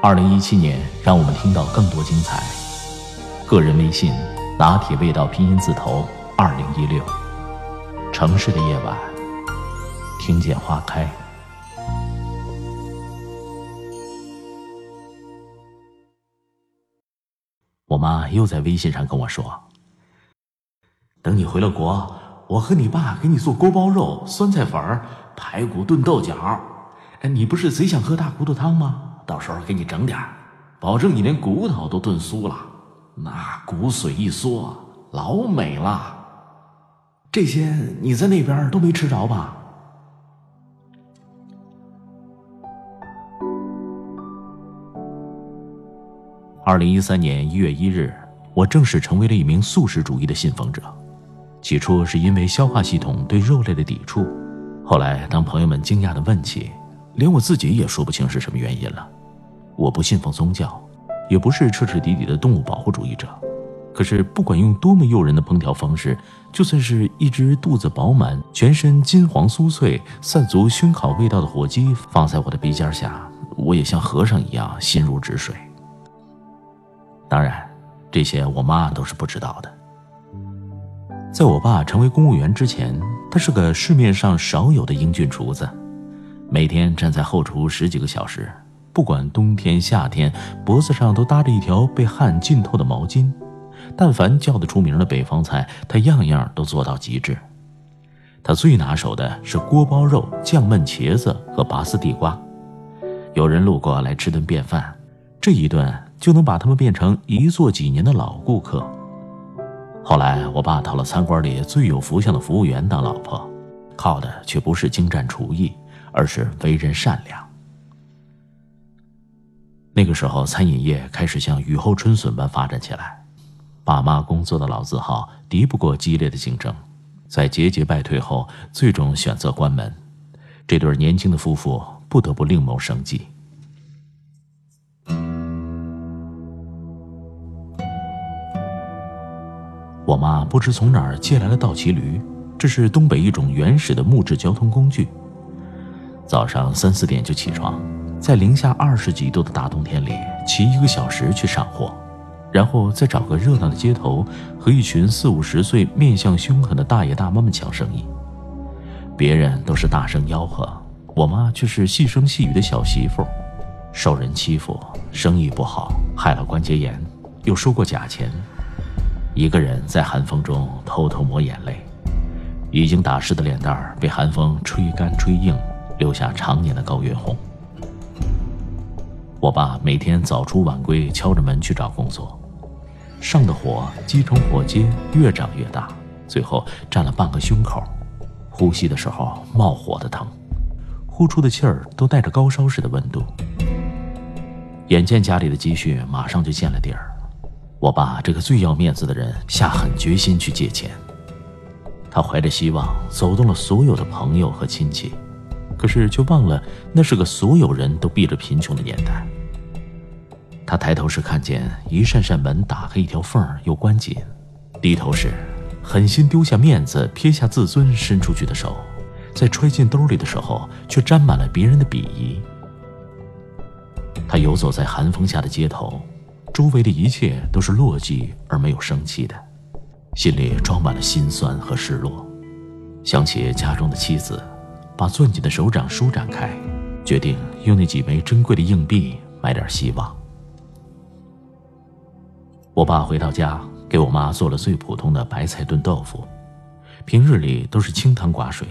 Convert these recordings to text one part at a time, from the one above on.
二零一七年让我们听到更多精彩。个人微信：拿铁味道拼音字头二零一六。城市的夜晚，听见花开。我妈又在微信上跟我说：“等你回了国，我和你爸给你做锅包肉、酸菜粉、排骨炖豆角。哎，你不是贼想喝大骨头汤吗？到时候给你整点，保证你连骨头都炖酥了，那骨髓一缩，老美了。这些你在那边都没吃着吧？”二零一三年一月一日，我正式成为了一名素食主义的信奉者。起初是因为消化系统对肉类的抵触，后来当朋友们惊讶的问起，连我自己也说不清是什么原因了。我不信奉宗教，也不是彻彻底底的动物保护主义者。可是不管用多么诱人的烹调方式，就算是一只肚子饱满、全身金黄酥脆、散足熏烤味道的火鸡放在我的鼻尖下，我也像和尚一样心如止水。当然，这些我妈都是不知道的。在我爸成为公务员之前，他是个市面上少有的英俊厨子，每天站在后厨十几个小时，不管冬天夏天，脖子上都搭着一条被汗浸透的毛巾。但凡叫得出名的北方菜，他样样都做到极致。他最拿手的是锅包肉、酱焖茄子和拔丝地瓜。有人路过来吃顿便饭，这一顿就能把他们变成一坐几年的老顾客。后来，我爸讨了餐馆里最有福相的服务员当老婆，靠的却不是精湛厨艺，而是为人善良。那个时候，餐饮业开始像雨后春笋般发展起来，爸妈工作的老字号敌不过激烈的竞争，在节节败退后，最终选择关门。这对年轻的夫妇不得不另谋生计。我妈不知从哪儿借来了倒骑驴，这是东北一种原始的木质交通工具。早上三四点就起床，在零下二十几度的大冬天里骑一个小时去上货，然后再找个热闹的街头和一群四五十岁、面相凶狠的大爷大妈们抢生意。别人都是大声吆喝，我妈却是细声细语的小媳妇，受人欺负，生意不好，害了关节炎，又收过假钱。一个人在寒风中偷偷抹眼泪，已经打湿的脸蛋被寒风吹干吹硬，留下常年的高原红。我爸每天早出晚归，敲着门去找工作，上的火积成火疖，越长越大，最后占了半个胸口，呼吸的时候冒火的疼，呼出的气儿都带着高烧似的温度。眼见家里的积蓄马上就见了底儿。我爸这个最要面子的人下狠决心去借钱，他怀着希望走动了所有的朋友和亲戚，可是却忘了那是个所有人都避着贫穷的年代。他抬头时看见一扇扇门打开一条缝儿又关紧，低头时狠心丢下面子撇下自尊伸出去的手，在揣进兜里的时候却沾满了别人的鄙夷。他游走在寒风下的街头。周围的一切都是落寂而没有生气的，心里装满了心酸和失落。想起家中的妻子，把攥紧的手掌舒展开，决定用那几枚珍贵的硬币买点希望。我爸回到家，给我妈做了最普通的白菜炖豆腐，平日里都是清汤寡水，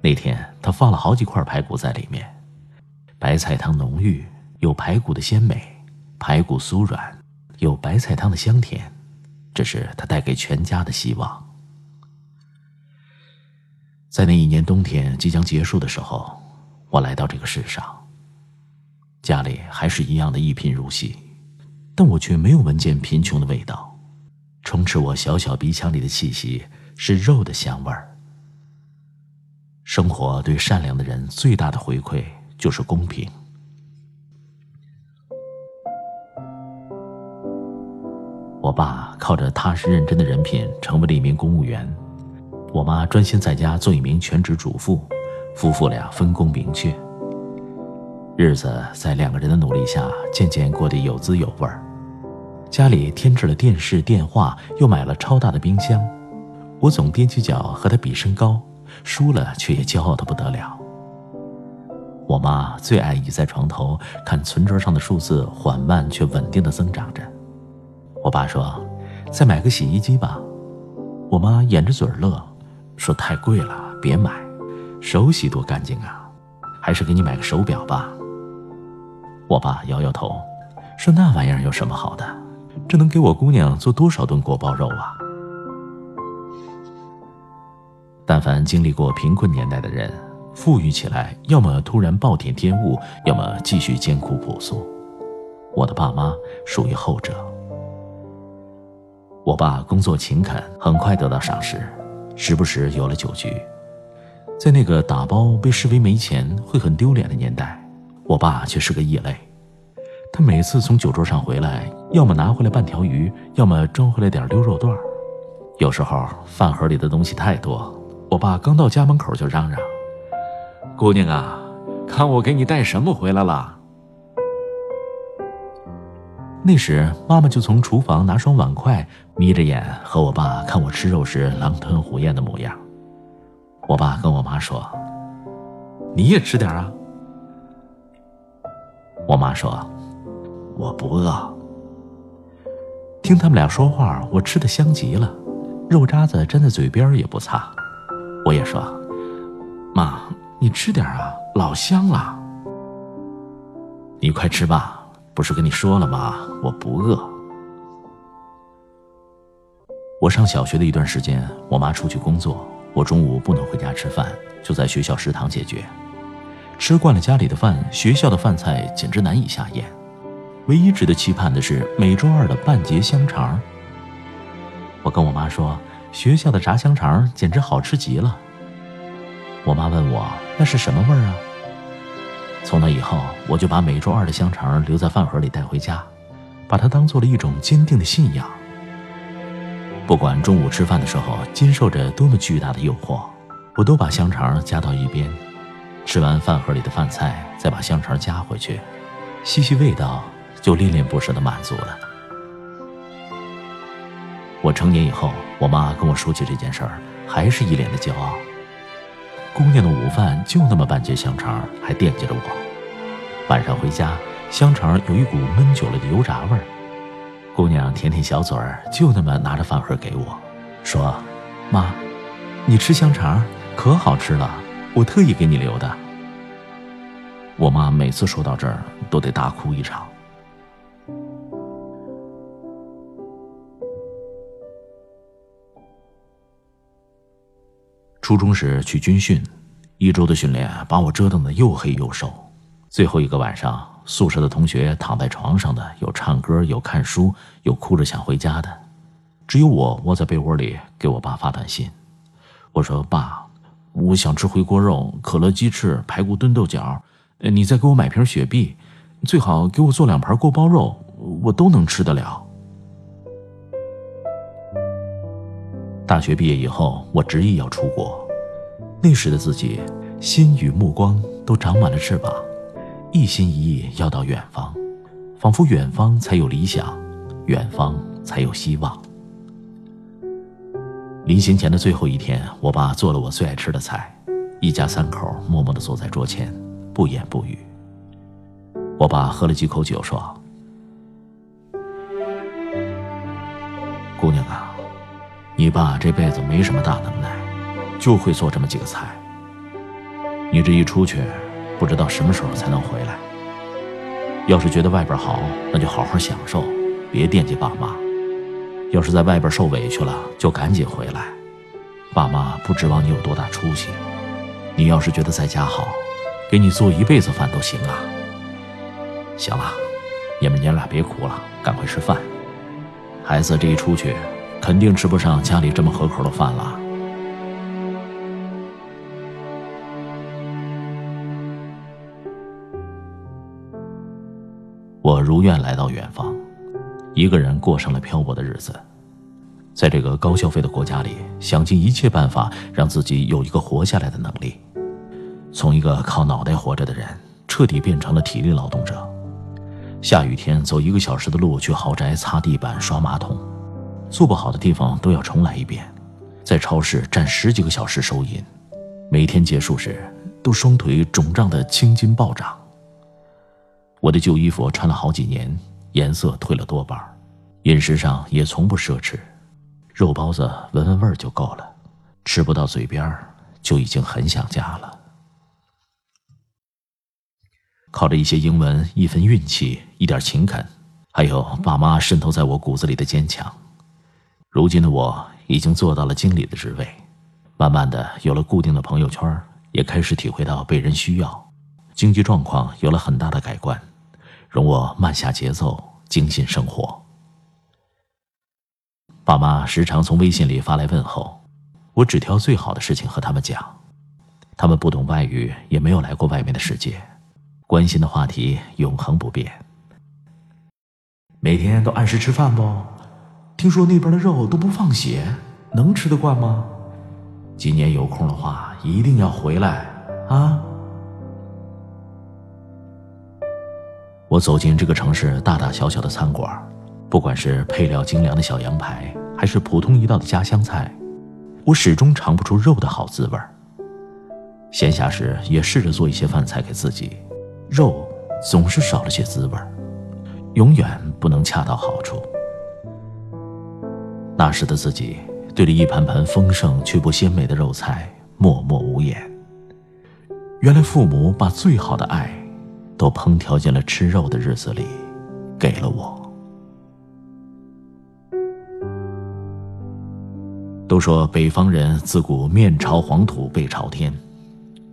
那天他放了好几块排骨在里面，白菜汤浓郁，有排骨的鲜美。排骨酥软，有白菜汤的香甜，这是他带给全家的希望。在那一年冬天即将结束的时候，我来到这个世上。家里还是一样的一贫如洗，但我却没有闻见贫穷的味道。充斥我小小鼻腔里的气息是肉的香味儿。生活对善良的人最大的回馈就是公平。我爸靠着踏实认真的人品成为了一名公务员，我妈专心在家做一名全职主妇，夫妇俩分工明确。日子在两个人的努力下渐渐过得有滋有味儿。家里添置了电视、电话，又买了超大的冰箱。我总踮起脚和他比身高，输了却也骄傲的不得了。我妈最爱倚在床头看存折上的数字缓慢却稳定的增长着。我爸说：“再买个洗衣机吧。”我妈掩着嘴乐，说：“太贵了，别买，手洗多干净啊，还是给你买个手表吧。”我爸摇摇头，说：“那玩意儿有什么好的？”这能给我姑娘做多少顿锅包肉啊！但凡经历过贫困年代的人，富裕起来，要么突然暴殄天物，要么继续艰苦朴素。我的爸妈属于后者。我爸工作勤恳，很快得到赏识，时不时有了酒局。在那个打包被视为没钱会很丢脸的年代，我爸却是个异类。他每次从酒桌上回来，要么拿回来半条鱼，要么装回来点溜肉段有时候饭盒里的东西太多，我爸刚到家门口就嚷嚷：“姑娘啊，看我给你带什么回来了。”那时妈妈就从厨房拿双碗筷，眯着眼和我爸看我吃肉时狼吞虎咽的模样。我爸跟我妈说：“你也吃点啊。”我妈说。我不饿。听他们俩说话，我吃的香极了，肉渣子粘在嘴边也不擦。我也说：“妈，你吃点啊，老香了。”你快吃吧，不是跟你说了吗？我不饿。我上小学的一段时间，我妈出去工作，我中午不能回家吃饭，就在学校食堂解决。吃惯了家里的饭，学校的饭菜简直难以下咽。唯一值得期盼的是每周二的半截香肠。我跟我妈说，学校的炸香肠简直好吃极了。我妈问我那是什么味儿啊？从那以后，我就把每周二的香肠留在饭盒里带回家，把它当做了一种坚定的信仰。不管中午吃饭的时候经受着多么巨大的诱惑，我都把香肠夹到一边，吃完饭盒里的饭菜，再把香肠夹回去，吸吸味道。就恋恋不舍的满足了。我成年以后，我妈跟我说起这件事儿，还是一脸的骄傲。姑娘的午饭就那么半截香肠，还惦记着我。晚上回家，香肠有一股闷久了的油炸味儿。姑娘舔舔小嘴儿，就那么拿着饭盒给我，说：“妈，你吃香肠可好吃了，我特意给你留的。”我妈每次说到这儿，都得大哭一场。初中时去军训，一周的训练把我折腾的又黑又瘦。最后一个晚上，宿舍的同学躺在床上的有唱歌，有看书，有哭着想回家的，只有我窝在被窝里给我爸发短信。我说：“爸，我想吃回锅肉、可乐鸡翅、排骨炖豆角，你再给我买瓶雪碧，最好给我做两盘锅包肉，我都能吃得了。”大学毕业以后，我执意要出国。那时的自己，心与目光都长满了翅膀，一心一意要到远方，仿佛远方才有理想，远方才有希望。临行前的最后一天，我爸做了我最爱吃的菜，一家三口默默地坐在桌前，不言不语。我爸喝了几口酒，说：“姑娘啊。”你爸这辈子没什么大能耐，就会做这么几个菜。你这一出去，不知道什么时候才能回来。要是觉得外边好，那就好好享受，别惦记爸妈。要是在外边受委屈了，就赶紧回来。爸妈不指望你有多大出息。你要是觉得在家好，给你做一辈子饭都行啊。行了，你们娘俩别哭了，赶快吃饭。孩子这一出去，肯定吃不上家里这么合口的饭了。我如愿来到远方，一个人过上了漂泊的日子。在这个高消费的国家里，想尽一切办法让自己有一个活下来的能力，从一个靠脑袋活着的人，彻底变成了体力劳动者。下雨天走一个小时的路去豪宅擦地板、刷马桶，做不好的地方都要重来一遍。在超市站十几个小时收银，每天结束时都双腿肿胀的青筋暴涨。我的旧衣服穿了好几年，颜色褪了多半，饮食上也从不奢侈。肉包子闻闻味儿就够了，吃不到嘴边儿，就已经很想家了。靠着一些英文、一份运气、一点勤恳，还有爸妈渗透在我骨子里的坚强，如今的我已经做到了经理的职位，慢慢的有了固定的朋友圈，也开始体会到被人需要，经济状况有了很大的改观，容我慢下节奏，精心生活。爸妈时常从微信里发来问候，我只挑最好的事情和他们讲。他们不懂外语，也没有来过外面的世界，关心的话题永恒不变。每天都按时吃饭不？听说那边的肉都不放血，能吃得惯吗？今年有空的话，一定要回来啊！我走进这个城市大大小小的餐馆。不管是配料精良的小羊排，还是普通一道的家乡菜，我始终尝不出肉的好滋味儿。闲暇时也试着做一些饭菜给自己，肉总是少了些滋味儿，永远不能恰到好处。那时的自己对着一盘盘丰盛却不鲜美的肉菜默默无言。原来父母把最好的爱，都烹调进了吃肉的日子里，给了我。都说北方人自古面朝黄土背朝天，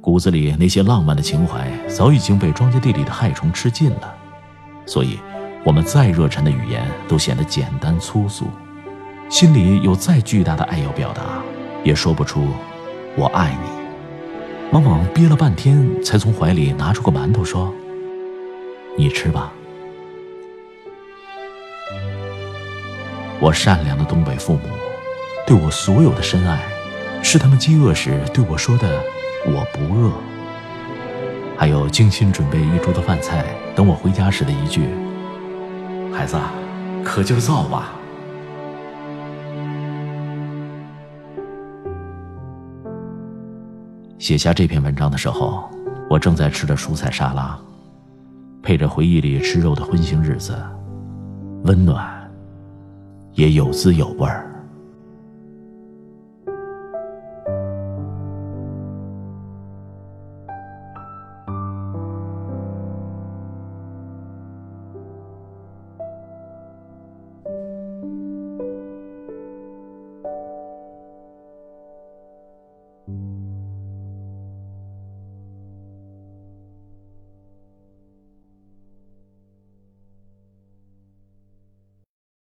骨子里那些浪漫的情怀早已经被庄稼地里的害虫吃尽了，所以，我们再热忱的语言都显得简单粗俗，心里有再巨大的爱要表达，也说不出“我爱你”，往往憋了半天才从怀里拿出个馒头说：“你吃吧。”我善良的东北父母。对我所有的深爱，是他们饥饿时对我说的“我不饿”，还有精心准备一桌的饭菜，等我回家时的一句：“孩子，可劲造吧。”写下这篇文章的时候，我正在吃着蔬菜沙拉，配着回忆里吃肉的荤腥日子，温暖，也有滋有味儿。